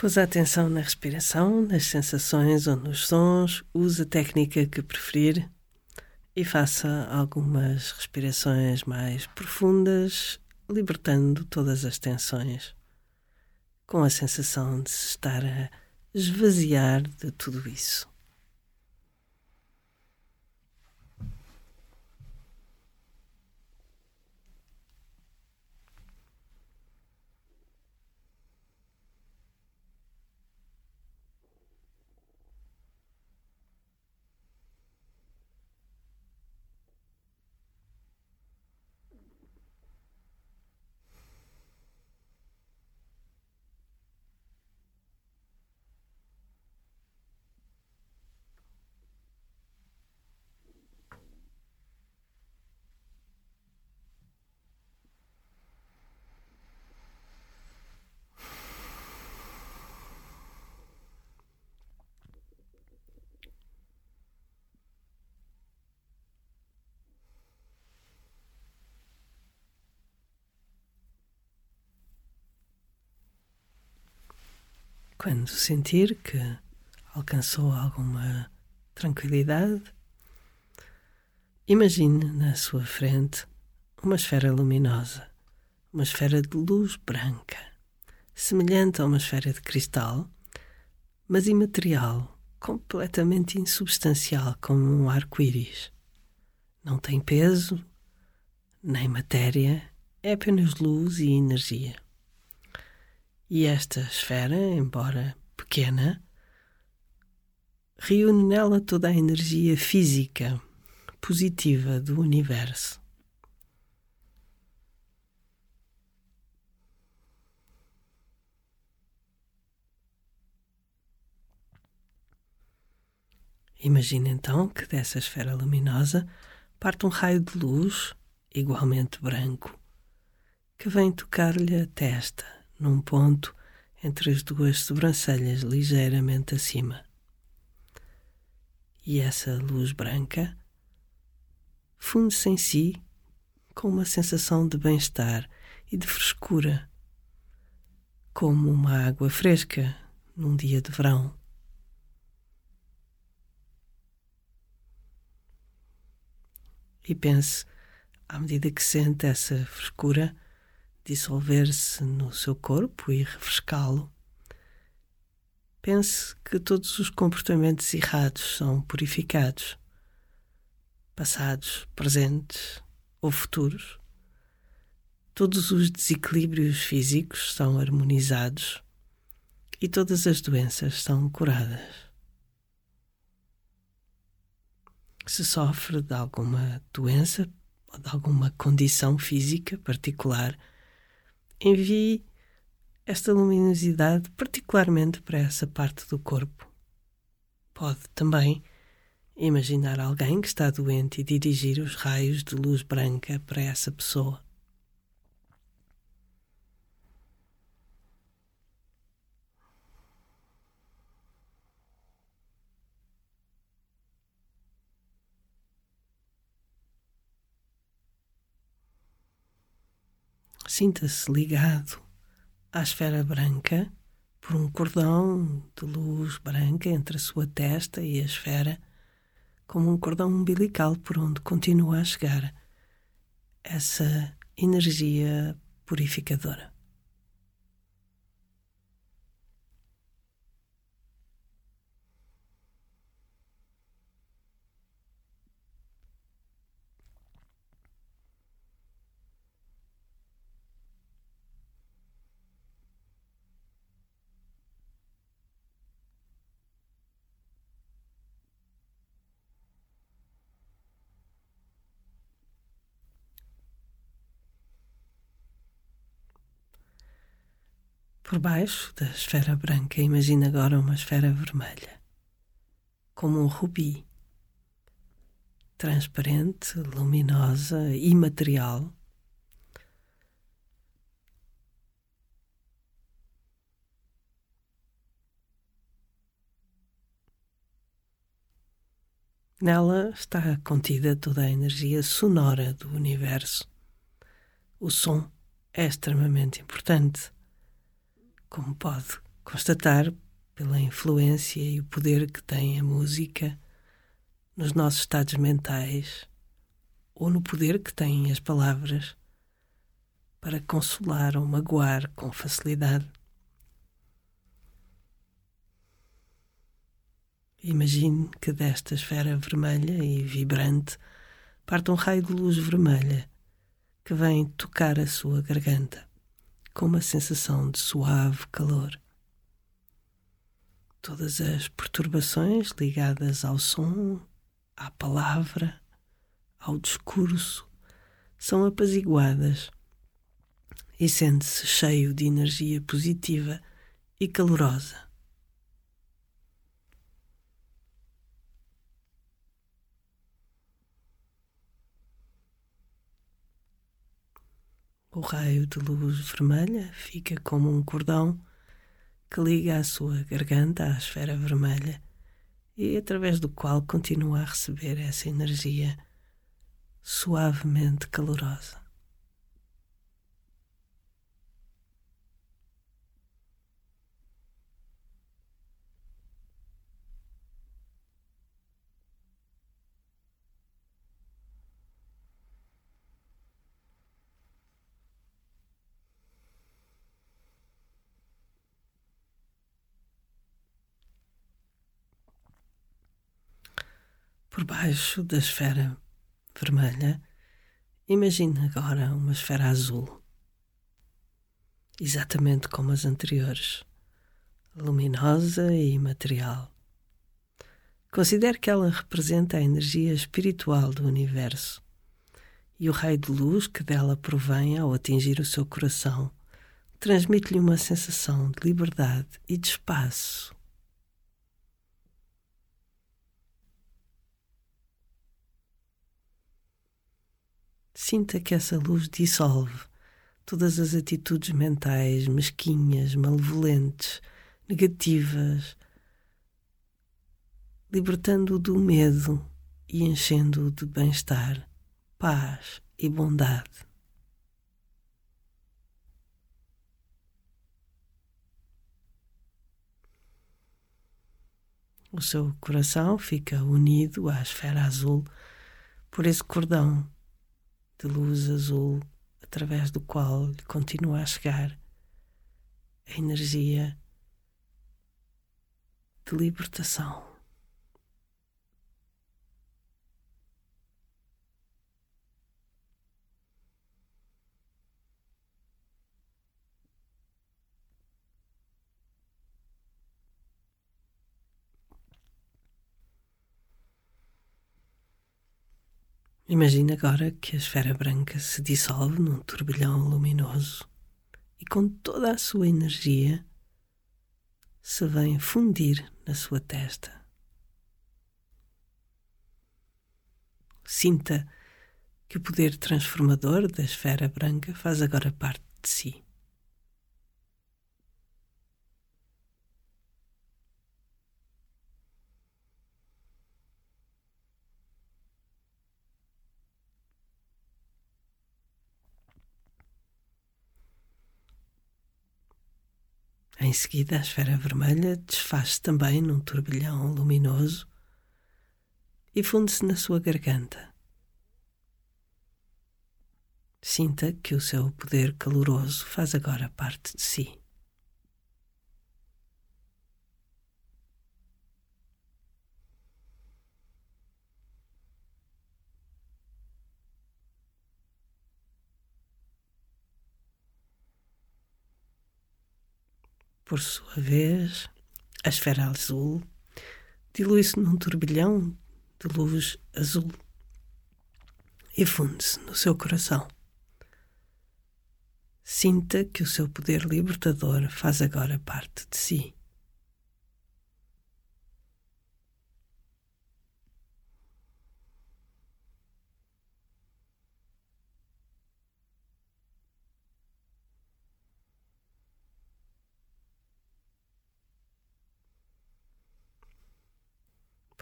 Pôs atenção na respiração, nas sensações ou nos sons, use a técnica que preferir e faça algumas respirações mais profundas, libertando todas as tensões, com a sensação de se estar a esvaziar de tudo isso. Quando sentir que alcançou alguma tranquilidade, imagine na sua frente uma esfera luminosa, uma esfera de luz branca, semelhante a uma esfera de cristal, mas imaterial, completamente insubstancial, como um arco-íris. Não tem peso, nem matéria, é apenas luz e energia. E esta esfera, embora pequena, reúne nela toda a energia física positiva do universo. Imagine então que dessa esfera luminosa parte um raio de luz, igualmente branco, que vem tocar-lhe a testa num ponto entre as duas sobrancelhas ligeiramente acima. E essa luz branca funde-se em si com uma sensação de bem-estar e de frescura, como uma água fresca num dia de verão. E pense, à medida que sente essa frescura, dissolver-se no seu corpo e refrescá-lo. Pense que todos os comportamentos errados são purificados, passados, presentes ou futuros. Todos os desequilíbrios físicos são harmonizados e todas as doenças são curadas. Se sofre de alguma doença ou de alguma condição física particular, envie esta luminosidade particularmente para essa parte do corpo. Pode também imaginar alguém que está doente e dirigir os raios de luz branca para essa pessoa. Sinta-se ligado à esfera branca por um cordão de luz branca entre a sua testa e a esfera, como um cordão umbilical por onde continua a chegar essa energia purificadora. Por baixo da esfera branca, imagina agora uma esfera vermelha, como um rubi, transparente, luminosa, imaterial. Nela está contida toda a energia sonora do universo. O som é extremamente importante como pode constatar pela influência e o poder que tem a música nos nossos estados mentais ou no poder que têm as palavras para consolar ou magoar com facilidade. Imagine que desta esfera vermelha e vibrante parte um raio de luz vermelha que vem tocar a sua garganta com uma sensação de suave calor. Todas as perturbações ligadas ao som, à palavra, ao discurso são apaziguadas e sente-se cheio de energia positiva e calorosa. O raio de luz vermelha fica como um cordão que liga a sua garganta à esfera vermelha e através do qual continua a receber essa energia suavemente calorosa. Por baixo da esfera vermelha, imagine agora uma esfera azul, exatamente como as anteriores, luminosa e material. Considere que ela representa a energia espiritual do universo. E o raio de luz que dela provém ao atingir o seu coração transmite-lhe uma sensação de liberdade e de espaço Sinta que essa luz dissolve todas as atitudes mentais mesquinhas, malevolentes, negativas, libertando-o do medo e enchendo-o de bem-estar, paz e bondade. O seu coração fica unido à esfera azul por esse cordão de luz azul através do qual lhe continua a chegar a energia de libertação. Imagine agora que a esfera branca se dissolve num turbilhão luminoso e com toda a sua energia se vem fundir na sua testa. Sinta que o poder transformador da esfera branca faz agora parte de si. Em seguida, a esfera vermelha desfaz-se também num turbilhão luminoso e funde-se na sua garganta. Sinta que o seu poder caloroso faz agora parte de si. Por sua vez, a esfera azul dilui-se num turbilhão de luz azul e funde-se no seu coração. Sinta que o seu poder libertador faz agora parte de si.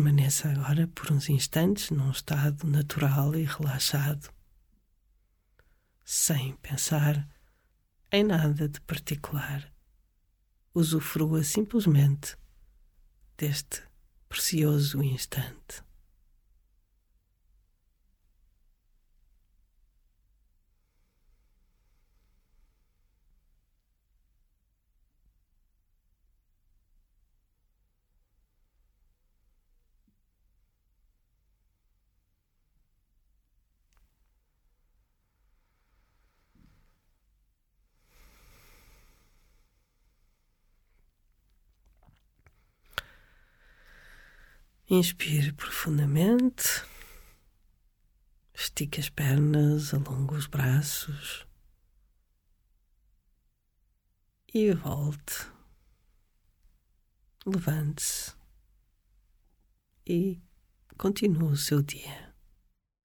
Permaneça agora por uns instantes num estado natural e relaxado, sem pensar em nada de particular. usufrua simplesmente deste precioso instante. Inspire profundamente. Estique as pernas, alongue os braços. E volte. Levante-se. E continue o seu dia.